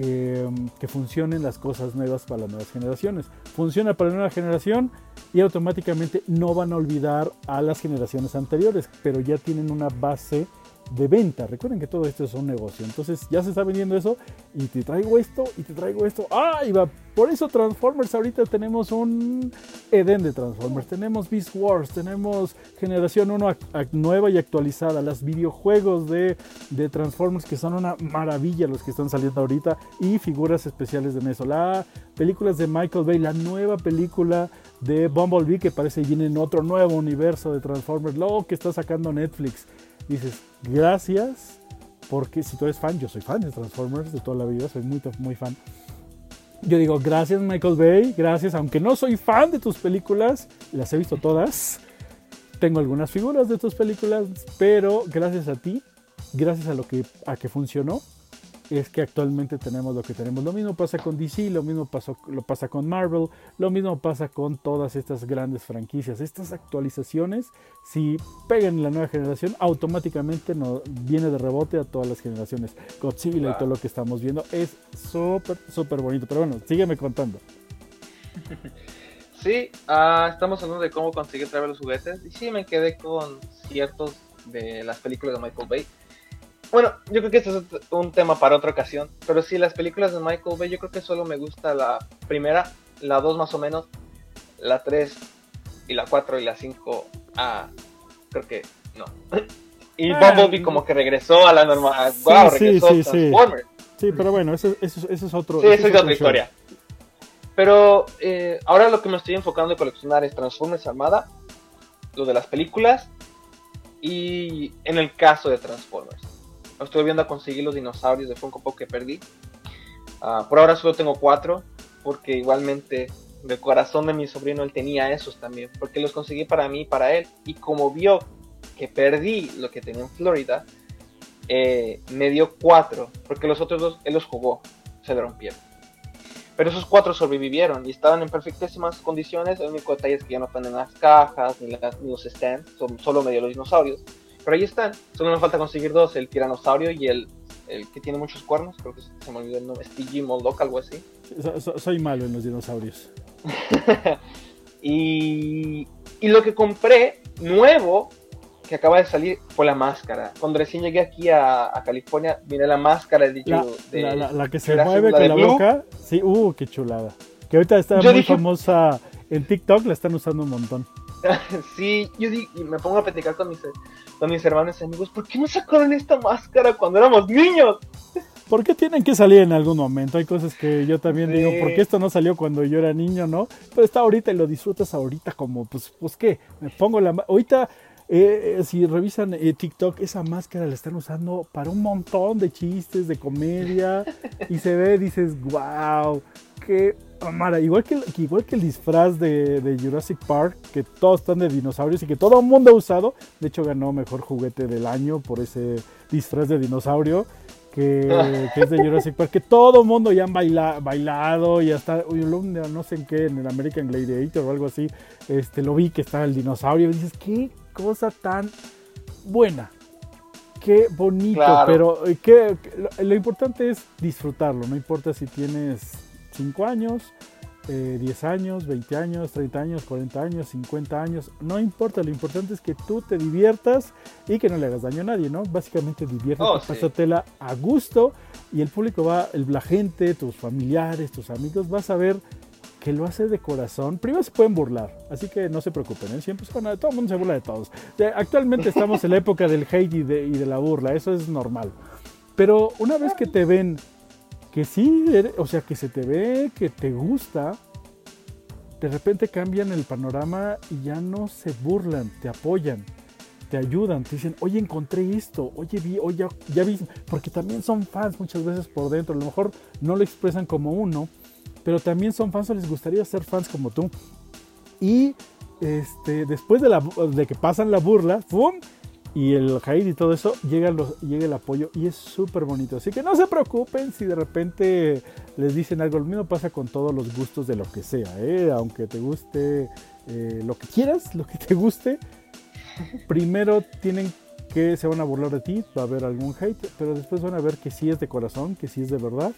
eh, que funcionen las cosas nuevas para las nuevas generaciones. Funciona para la nueva generación y automáticamente no van a olvidar a las generaciones anteriores, pero ya tienen una base de venta. Recuerden que todo esto es un negocio. Entonces ya se está vendiendo eso y te traigo esto y te traigo esto. ¡Ah! Va. Por eso Transformers ahorita tenemos un Eden de Transformers. Tenemos Beast Wars. Tenemos Generación 1 nueva y actualizada. Las videojuegos de, de, Transformers que son una maravilla los que están saliendo ahorita. Y figuras especiales de Neso. La películas de Michael Bay. La nueva película de Bumblebee que parece viene en otro nuevo universo de Transformers. Lo que está sacando Netflix dices, gracias, porque si tú eres fan, yo soy fan de Transformers de toda la vida, soy muy, muy fan. Yo digo, gracias Michael Bay, gracias, aunque no soy fan de tus películas, las he visto todas, tengo algunas figuras de tus películas, pero gracias a ti, gracias a lo que, a que funcionó, es que actualmente tenemos lo que tenemos. Lo mismo pasa con DC, lo mismo pasó, lo pasa con Marvel, lo mismo pasa con todas estas grandes franquicias. Estas actualizaciones, si pegan en la nueva generación, automáticamente no, viene de rebote a todas las generaciones. Godzilla y todo lo que estamos viendo es súper, súper bonito. Pero bueno, sígueme contando. Sí, uh, estamos hablando de cómo conseguir traer los juguetes. Y sí, me quedé con ciertos de las películas de Michael Bay bueno, yo creo que este es un tema para otra ocasión. Pero sí, las películas de Michael Bay, yo creo que solo me gusta la primera, la dos más o menos, la tres y la cuatro y la cinco. Ah, creo que no. y ah, Bumblebee como que regresó a la normal. Wow, regresó sí, sí, Sí, pero bueno, eso, eso, es otro. Sí, eso es otra historia. Pero eh, ahora lo que me estoy enfocando en coleccionar es Transformers Armada, lo de las películas y en el caso de Transformers estoy viendo a conseguir los dinosaurios de Funko Pop que perdí. Ah, por ahora solo tengo cuatro, porque igualmente del corazón de mi sobrino él tenía esos también, porque los conseguí para mí y para él. Y como vio que perdí lo que tenía en Florida, eh, me dio cuatro, porque los otros dos él los jugó, se le rompieron. Pero esos cuatro sobrevivieron y estaban en perfectísimas condiciones. El único detalle es que ya no están en las cajas ni, los stands, son solo medio los dinosaurios. Pero ahí están. Solo me falta conseguir dos: el tiranosaurio y el, el que tiene muchos cuernos. Creo que se me olvidó el nombre. Stigi Moldoc, algo así. soy malo en los dinosaurios. y, y lo que compré nuevo que acaba de salir fue la máscara. Cuando recién llegué aquí a, a California, miré la máscara de, la, de, la, que se mueve con la boca. Sí, uh, qué chulada. Que ahorita está muy famosa en TikTok, la están usando un montón. sí, yo y me pongo a platicar con mis, con mis hermanos y amigos, ¿por qué no sacaron esta máscara cuando éramos niños? ¿Por qué tienen que salir en algún momento? Hay cosas que yo también digo, ¿por qué esto no salió cuando yo era niño, no? Pero está ahorita y lo disfrutas ahorita como, pues, pues qué, me pongo la... Ahorita, eh, eh, si revisan eh, TikTok, esa máscara la están usando para un montón de chistes, de comedia, y se ve, dices, wow, qué Amara, igual que, igual que el disfraz de, Jurassic Park, que todos están de dinosaurios y que todo el mundo ha usado. De hecho, ganó mejor juguete del año por ese disfraz de dinosaurio. que, es de Jurassic Park, que todo mundo ya han bailado y hasta, no sé en qué, en el American Gladiator o algo así, este, lo vi que estaba el dinosaurio y dices, qué cosa tan buena, qué bonito, pero eh, lo, importante es disfrutarlo, no importa si tienes 5 años, 10 eh, años, 20 años, 30 años, 40 años, 50 años, no importa, lo importante es que tú te diviertas y que no le hagas daño a nadie, ¿no? Básicamente diviértete, oh, pásatela a gusto y el público va, la gente, tus familiares, tus amigos, vas a ver que lo hace de corazón. Primero se pueden burlar, así que no se preocupen, ¿eh? siempre todo el mundo se burla de todos. Actualmente estamos en la época del hate y de, y de la burla, eso es normal. Pero una vez que te ven que sí, o sea, que se te ve, que te gusta, de repente cambian el panorama y ya no se burlan, te apoyan, te ayudan, te dicen, oye, encontré esto, oye, vi, oye, ya vi, porque también son fans muchas veces por dentro, a lo mejor no lo expresan como uno, pero también son fans o les gustaría ser fans como tú. Y este, después de, la, de que pasan la burla, ¡pum! Y el hate y todo eso, llega, llega el apoyo y es súper bonito. Así que no se preocupen si de repente les dicen algo. Lo mismo pasa con todos los gustos de lo que sea. ¿eh? Aunque te guste eh, lo que quieras, lo que te guste, primero tienen que se van a burlar de ti, va a haber algún hate, pero después van a ver que sí es de corazón, que sí es de verdad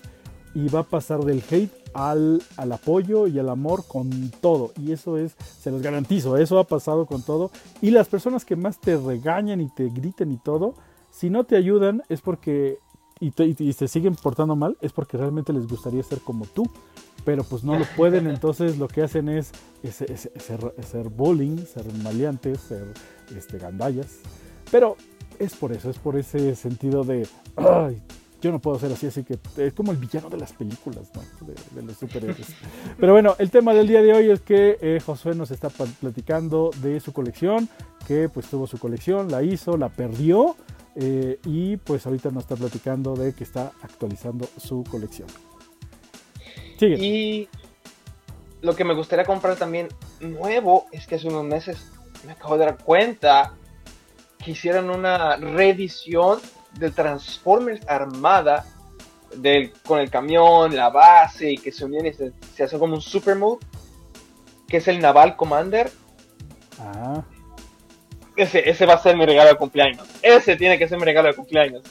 y va a pasar del hate al, al, apoyo y al amor con todo. Y eso es, se los garantizo, eso ha pasado con todo. Y las personas que más te regañan y te griten y todo, si no te ayudan es porque, y te, y te siguen portando mal, es porque realmente les gustaría ser como tú. Pero pues no lo pueden, entonces lo que hacen es, ser, bullying, ser maleantes, ser este, gandallas. Pero es por eso, es por ese sentido de, ay, yo no puedo ser así, así que es como el villano de las películas, ¿no? de, los superhéroes. Pero bueno, el tema del día de hoy es que eh, Josué nos está platicando de su colección, que pues tuvo su colección, la hizo, la perdió eh, y pues ahorita nos está platicando de que está actualizando su colección. Y lo que me gustaría comprar también nuevo es que hace unos meses me acabo de dar cuenta que hicieron una reedición de Transformers armada del, con el camión, la base y que se unían y se, hace como un super move, que es el Naval Commander. Ah. Ese, ese va a ser mi regalo de cumpleaños. Ese tiene que ser mi regalo de cumpleaños.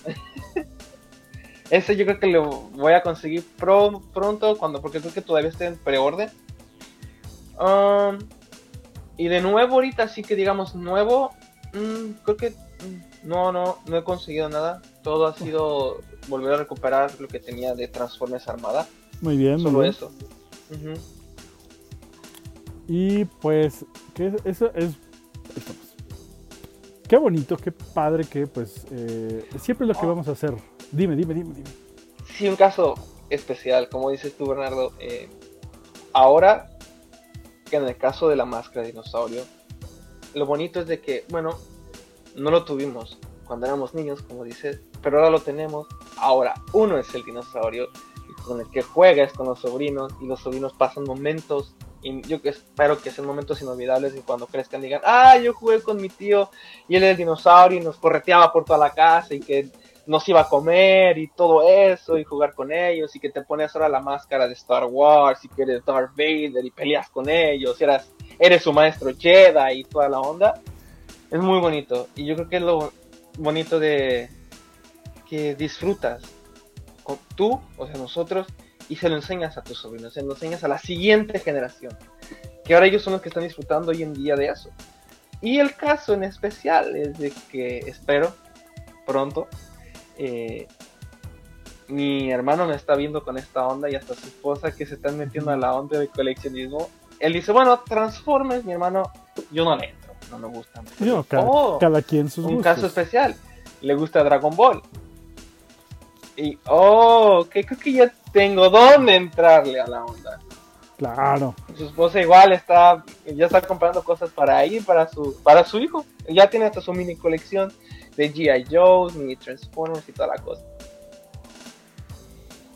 ese yo creo que lo voy a conseguir pronto, cuando, porque creo que todavía está en preorden. Um, y de nuevo ahorita sí que digamos nuevo, mm, creo que mm, no, no, no he conseguido nada. Todo ha sido volver a recuperar lo que tenía de Transformers Armada. Muy bien, Solo eso. Y pues, que eso es. Qué bonito, qué padre que pues eh, siempre es lo que oh. vamos a hacer. Dime, dime, dime, dime. Sí, un caso especial, como dices tú, Bernardo. Eh, ahora, que en el caso de la máscara de dinosaurio, lo bonito es de que, bueno, no lo tuvimos cuando éramos niños, como dices, pero ahora lo tenemos. Ahora uno es el dinosaurio con el que juegas con los sobrinos y los sobrinos pasan momentos y yo espero que sean momentos inolvidables y cuando crezcan digan, ah, yo jugué con mi tío y él era el dinosaurio y nos correteaba por toda la casa y que nos iba a comer y todo eso y jugar con ellos y que te pones ahora la máscara de Star Wars y que eres Darth Vader y peleas con ellos y eras, eres su maestro Jedi y toda la onda es muy bonito. Y yo creo que es lo bonito de que disfrutas con tú, o sea, nosotros, y se lo enseñas a tus sobrinos, se lo enseñas a la siguiente generación. Que ahora ellos son los que están disfrutando hoy en día de eso. Y el caso en especial es de que espero pronto. Eh, mi hermano me está viendo con esta onda y hasta su esposa que se están metiendo a la onda de coleccionismo. Él dice, bueno, transformes, mi hermano, yo no le no me gustan. Oh, cada, quien sus Un caso especial, le gusta Dragon Ball. Y, oh, que creo que ya tengo dónde entrarle a la onda. Claro. Su esposa igual está, ya está comprando cosas para ahí, para su, para su hijo. Ya tiene hasta su mini colección de G.I. Joe's, mini Transformers y toda la cosa.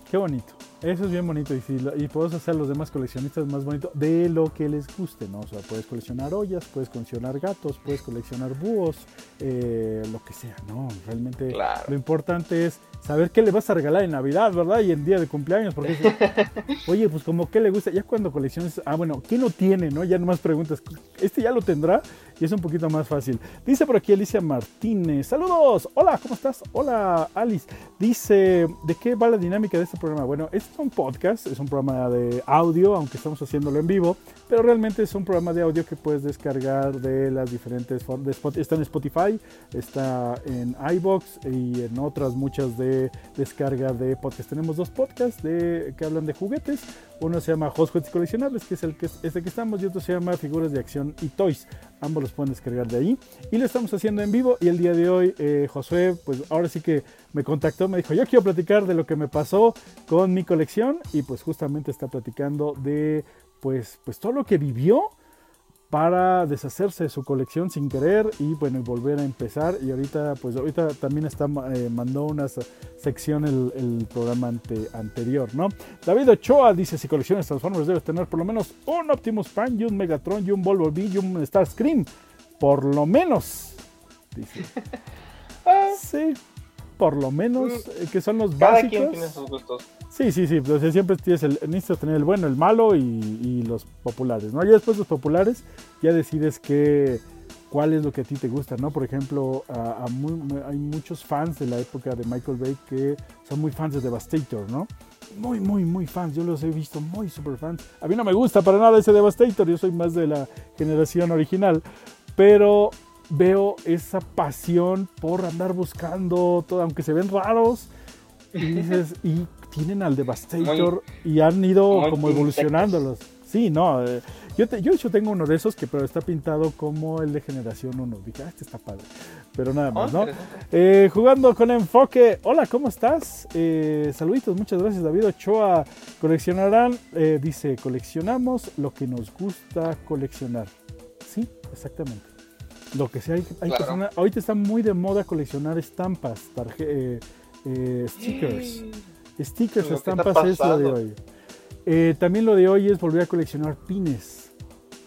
Qué bonito. Eso es bien bonito y, si, y puedes hacer a los demás coleccionistas más bonito de lo que les guste, ¿no? O sea, puedes coleccionar ollas, puedes coleccionar gatos, puedes coleccionar búhos, eh, lo que sea, ¿no? Realmente lo importante es saber qué le vas a regalar en Navidad, ¿verdad? Y en día de cumpleaños, porque oye, pues como qué le gusta, ya cuando colecciones, ah, bueno, ¿qué no tiene, no? Ya nomás preguntas, ¿este ya lo tendrá? Es un poquito más fácil. Dice por aquí Alicia Martínez, saludos, hola, ¿cómo estás? Hola, Alice. Dice, ¿de qué va la dinámica de este programa? Bueno, es un podcast, es un programa de audio, aunque estamos haciéndolo en vivo, pero realmente es un programa de audio que puedes descargar de las diferentes formas. Está en Spotify, está en iBox y en otras muchas de descarga de podcast. Tenemos dos podcasts de, que hablan de juguetes. Uno se llama Hot Juguetes Coleccionables, que es el que, es el que estamos, y otro se llama Figuras de Acción y Toys. Ambos los pueden descargar de ahí. Y lo estamos haciendo en vivo. Y el día de hoy, eh, Josué, pues ahora sí que me contactó, me dijo, yo quiero platicar de lo que me pasó con mi colección. Y pues justamente está platicando de pues, pues todo lo que vivió para deshacerse de su colección sin querer y bueno volver a empezar. Y ahorita pues ahorita también está eh, mandó una sección el, programa anterior no David Ochoa dice si colecciones Transformers debes tener por lo menos un Optimus Prime y un Megatron y un Bumblebee y un Starscream por lo menos dice. Sí por lo menos eh, que son los Cada básicos quien tiene sus gustos Sí, sí, sí, pues siempre tienes el, necesitas tener el bueno, el malo y, los populares, ¿no? Y después los populares ya decides que, cuál es lo que a ti te gusta, ¿no? Por ejemplo, hay muchos fans de la época de Michael Bay que son muy fans de Devastator, ¿no? Muy, muy, muy fans, yo los he visto muy super fans. A mí no me gusta para nada ese Devastator, yo soy más de la generación original, pero veo esa pasión por andar buscando todo, aunque se ven raros, y dices, y tienen al Devastator y han ido como evolucionándolos. Sí, no. Eh, yo, te, yo, tengo uno de esos que pero está pintado como el de generación 1. Dije, ah, este está padre. Pero nada más, oh, ¿no? Eh, jugando con enfoque. Hola, ¿cómo estás? Eh, saluditos, muchas gracias, David Ochoa. Coleccionarán, dice, coleccionamos lo que nos gusta coleccionar. Sí, exactamente. Lo que sea, hay, hay ahorita está muy de moda coleccionar estampas, stickers. Stickers, estampas es lo de hoy. Eh, también lo de hoy es volver a coleccionar pines.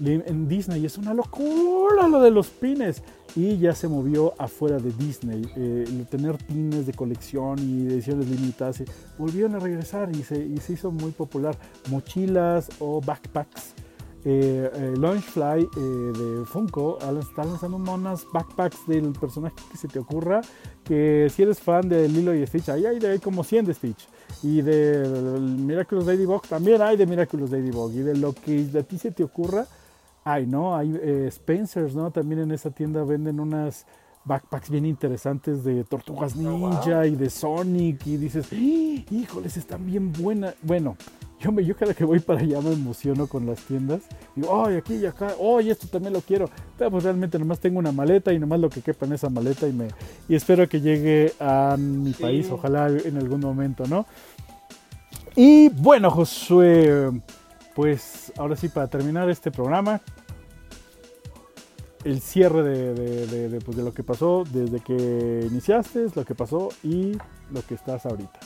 En Disney es una locura lo de los pines. Y ya se movió afuera de Disney. Eh, tener pines de colección y ediciones limitadas volvieron a regresar y se, y se hizo muy popular. Mochilas o backpacks eh, eh, Launchfly eh, de Funko está lanzando unas backpacks del personaje que se te ocurra. Que si eres fan de Lilo y Stitch, ahí hay, de, como 100 de Stitch. Y de, Miraculous Ladybug también hay de Miraculous Ladybug. Y de lo que a ti se te ocurra, hay, ¿no? Hay eh, Spencer's, ¿no? También en esa tienda venden unas backpacks bien interesantes de Tortugas oh, Ninja y de Sonic. Y dices, ¡Ah! híjoles, están bien buenas. Bueno yo, me, yo cada que voy para allá me emociono con las tiendas. Digo, ay, aquí y acá, ay, esto también lo quiero. Pero pues realmente nomás tengo una maleta y nomás lo que quepa en esa maleta y, me, y espero que llegue a mi país, ojalá en algún momento, ¿no? Y bueno, Josué, pues ahora sí, para terminar este programa, el cierre de, de, pues de lo que pasó desde que iniciaste, lo que pasó y lo que estás ahorita.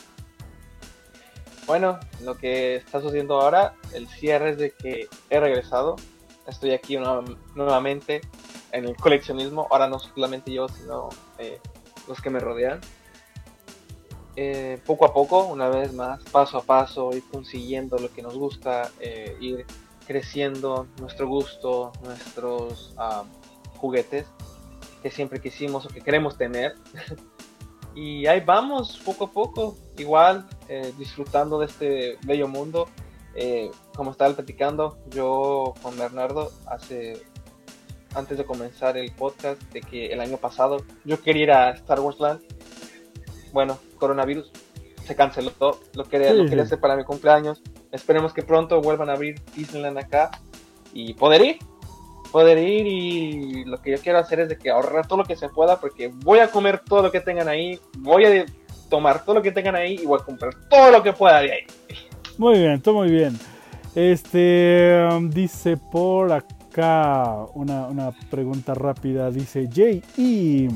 Bueno, lo que está sucediendo ahora, el cierre es de que he regresado. Estoy aquí nuevamente en el coleccionismo. Ahora no solamente yo, sino eh, los que me rodean. Eh, poco a poco, una vez más, paso a paso, ir consiguiendo lo que nos gusta, eh, ir creciendo nuestro gusto, nuestros ah, juguetes que siempre quisimos o que queremos tener. y ahí vamos, poco a poco, igual, eh, disfrutando de este bello mundo. Eh, como estaba platicando, yo con Bernardo hace antes de comenzar el podcast de que el año pasado yo quería ir a Star Wars Land. Bueno, coronavirus se canceló, lo quería, lo quería hacer para mi cumpleaños. Esperemos que pronto vuelvan a abrir Disneyland acá y poder ir poder ir y lo que yo quiero hacer es de que ahorrar todo lo que se pueda porque voy a comer todo lo que tengan ahí, voy a tomar todo lo que tengan ahí y voy a comprar todo lo que pueda de ahí. Muy bien, todo muy bien. Este um, dice por acá una, pregunta rápida, dice Jay y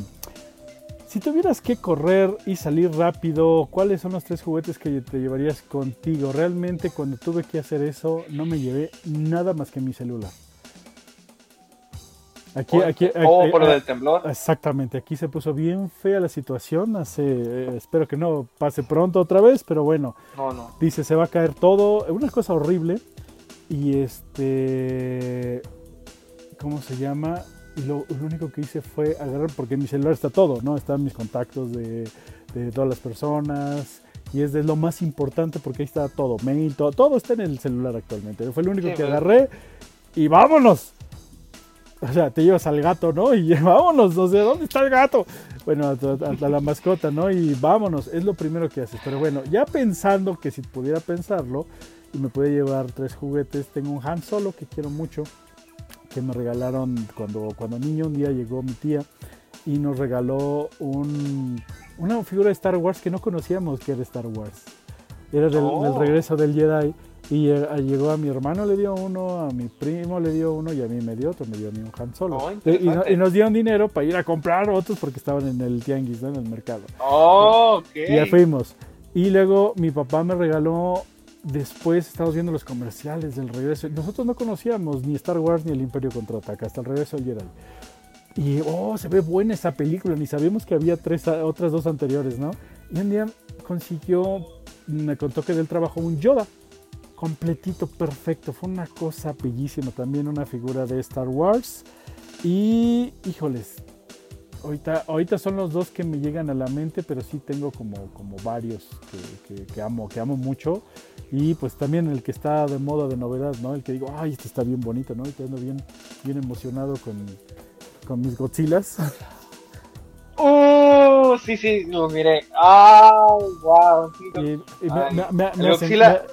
Si tuvieras que correr y salir rápido, ¿cuáles son los tres juguetes que te llevarías contigo? Realmente cuando tuve que hacer eso no me llevé nada más que mi celular. Aquí, aquí, oh, por lo del temblor. Exactamente, aquí se puso bien fea la situación. Hace, eh, espero que no pase pronto otra vez, pero bueno. No, no. Dice, se va a caer todo. Una cosa horrible. Y este. ¿Cómo se llama? Y lo, único que hice fue agarrar, porque en mi celular está todo, ¿no? Están mis contactos de, todas las personas. Y es de lo más importante porque ahí está todo, mail, todo, todo está en el celular actualmente. Fue lo único que agarré y vámonos. O sea, te llevas al gato, ¿no? Y vámonos, no sé, ¿dónde está el gato? Bueno, a, la mascota, ¿no? Y vámonos, es lo primero que haces. Pero bueno, ya pensando que si pudiera pensarlo y me puede llevar tres juguetes, tengo un Han Solo que quiero mucho, que me regalaron cuando, cuando niño, un día llegó mi tía y nos regaló un, una figura de Star Wars que no conocíamos que era Star Wars. Era del, del oh. regreso del Jedi y llegó a mi hermano, le dio uno, a mi primo le dio uno y a mí me dio otro, me dio a mí un Han Solo. Oh, y, nos dieron dinero para ir a comprar otros porque estaban en el tianguis, en el mercado. Oh, Y ya fuimos. Y luego mi papá me regaló, después estamos viendo los comerciales del regreso. Nosotros no conocíamos ni Star Wars ni el Imperio Contraataca, hasta el regreso del Jedi. Y, oh, se ve buena esa película, ni sabíamos que había tres, otras dos anteriores, ¿no? Y un día consiguió, me contó que del trabajo un Yoda completito, perfecto. Fue una cosa bellísima. También una figura de Star Wars. Y, híjoles, ahorita, ahorita son los dos que me llegan a la mente, pero sí tengo como, como varios que, amo, que amo mucho. Y pues también el que está de moda de novedad, ¿no? El que digo, ay, este está bien bonito, ¿no? Y ando bien, bien emocionado con, con mis Godzillas. ¡Oh! Sí, sí, lo miré. ¡Ah! ¡Wow!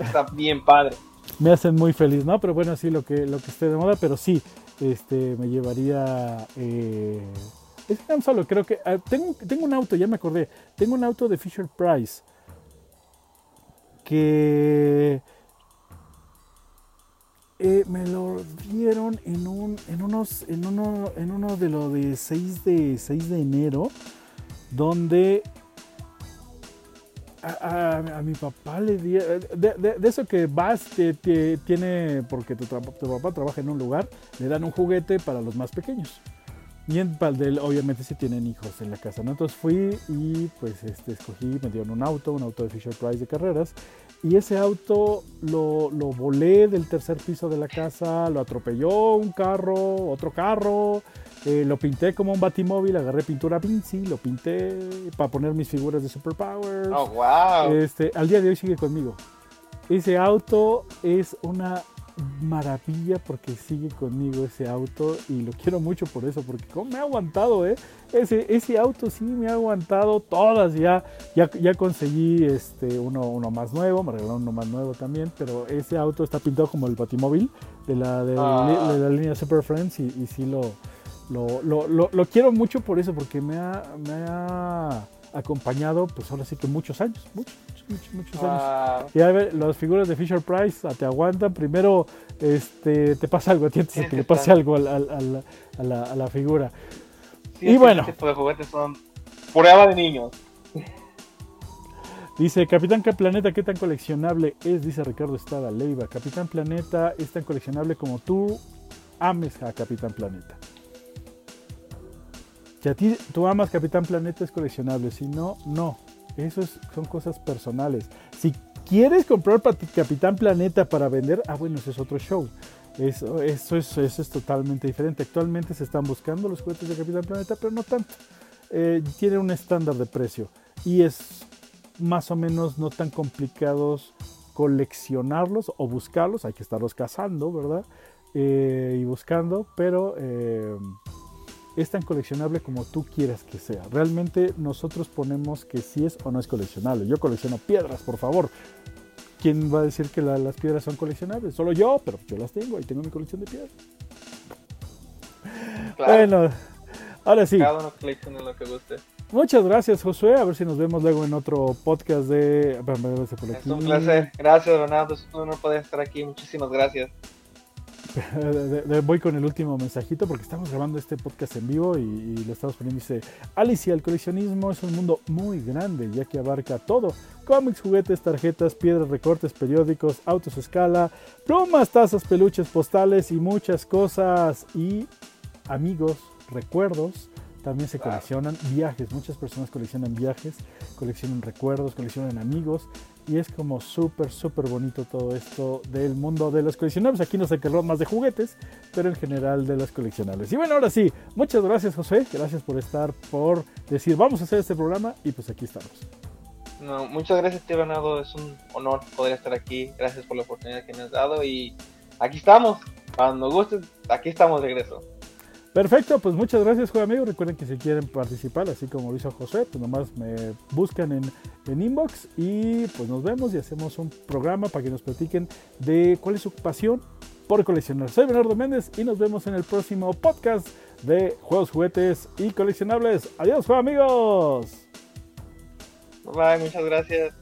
está bien padre. Me hacen muy feliz, ¿no? Pero bueno, sí, lo que, lo que esté de moda, pero sí, este, me llevaría. Eh, es tan solo, creo que. Ah, tengo, tengo un auto, ya me acordé. Tengo un auto de Fisher Price. Que eh, me lo dieron en un en unos en uno en uno de lo de 6 de 6 de enero donde a, mi papá le di de, eso que vas te, tiene porque tu, papá trabaja en un lugar le dan un juguete para los más pequeños y en Valdel obviamente si tienen hijos en la casa ¿no? entonces fui y pues este escogí me dieron un auto un auto de Fisher Price de carreras y ese auto lo, lo, volé del tercer piso de la casa, lo atropelló un carro, otro carro, eh, lo pinté como un batimóvil, agarré pintura Vinci, lo pinté para poner mis figuras de Superpowers. Oh, wow. Este, al día de hoy sigue conmigo. Ese auto es una maravilla porque sigue conmigo ese auto y lo quiero mucho por eso, porque como me ha aguantado, ¿eh? Ese, ese auto sí me ha aguantado todas, ya, ya, ya conseguí este, uno, uno más nuevo, me regalaron uno más nuevo también, pero ese auto está pintado como el Batimóvil de la, de, ah. la línea Super Friends y, y sí lo lo, lo, lo, quiero mucho por eso, porque me ha, me ha acompañado, pues ahora sí que muchos años, muchos, muchos, muchos, años. Y a ver, las figuras de Fisher Price te aguantan. Primero este, te pasa algo, tienes que le pase algo a, la, a, la, figura. y bueno. Este tipo de juguetes son prueba de niños. Dice, Capitán Planeta, ¿qué tan coleccionable es? Dice Ricardo Estrada Leiva. Capitán Planeta es tan coleccionable como tú ames a Capitán Planeta. Si a ti tú amas Capitán Planeta es coleccionable, si no, no. Eso son cosas personales. Si quieres comprar Capitán Planeta para vender, ah bueno, ese es otro show. Eso, eso, es, eso es totalmente diferente. Actualmente se están buscando los juguetes de Capitán Planeta, pero no tanto. Eh, tiene un estándar de precio y es más o menos no tan complicados coleccionarlos o buscarlos. Hay que estarlos cazando, ¿verdad? Eh, y buscando, pero eh, es tan coleccionable como tú quieras que sea. Realmente nosotros ponemos que si es o no es coleccionable. Yo colecciono piedras, por favor. ¿Quién va a decir que las piedras son coleccionables? Solo yo, pero yo las tengo y tengo mi colección de piedras. Bueno, ahora sí. Cada uno colecciona lo que guste. Muchas gracias, Josué. A ver si nos vemos luego en otro podcast de. Es un placer. Gracias, Bernardo. Es un honor poder estar aquí. Muchísimas gracias. voy con el último mensajito porque estamos grabando este podcast en vivo y, lo estamos poniendo. Dice, Alicia, el coleccionismo es un mundo muy grande ya que abarca todo. Cómics, juguetes, tarjetas, piedras, recortes, periódicos, autos a escala, plumas, tazas, peluches, postales y muchas cosas. Y amigos, recuerdos. También se coleccionan viajes. Muchas personas coleccionan viajes, coleccionan recuerdos, coleccionan amigos y es como súper, súper bonito todo esto del mundo de los coleccionables. Aquí no se quedó más de juguetes, pero en general de los coleccionables. Y bueno, ahora sí, muchas gracias José, gracias por estar, por decir, vamos a hacer este programa y pues aquí estamos. Muchas gracias, Te Bernardo, es un honor poder estar aquí. Gracias por la oportunidad que me has dado y aquí estamos. Cuando gustes, aquí estamos de regreso. Perfecto, pues muchas gracias, juego amigo. Recuerden que si quieren participar, así como lo hizo José, pues nomás me buscan en, en, inbox y pues nos vemos y hacemos un programa para que nos platiquen de cuál es su pasión por coleccionar. Soy Bernardo Méndez y nos vemos en el próximo podcast de juegos, juguetes y coleccionables. Adiós, juego amigos. Bye, muchas gracias.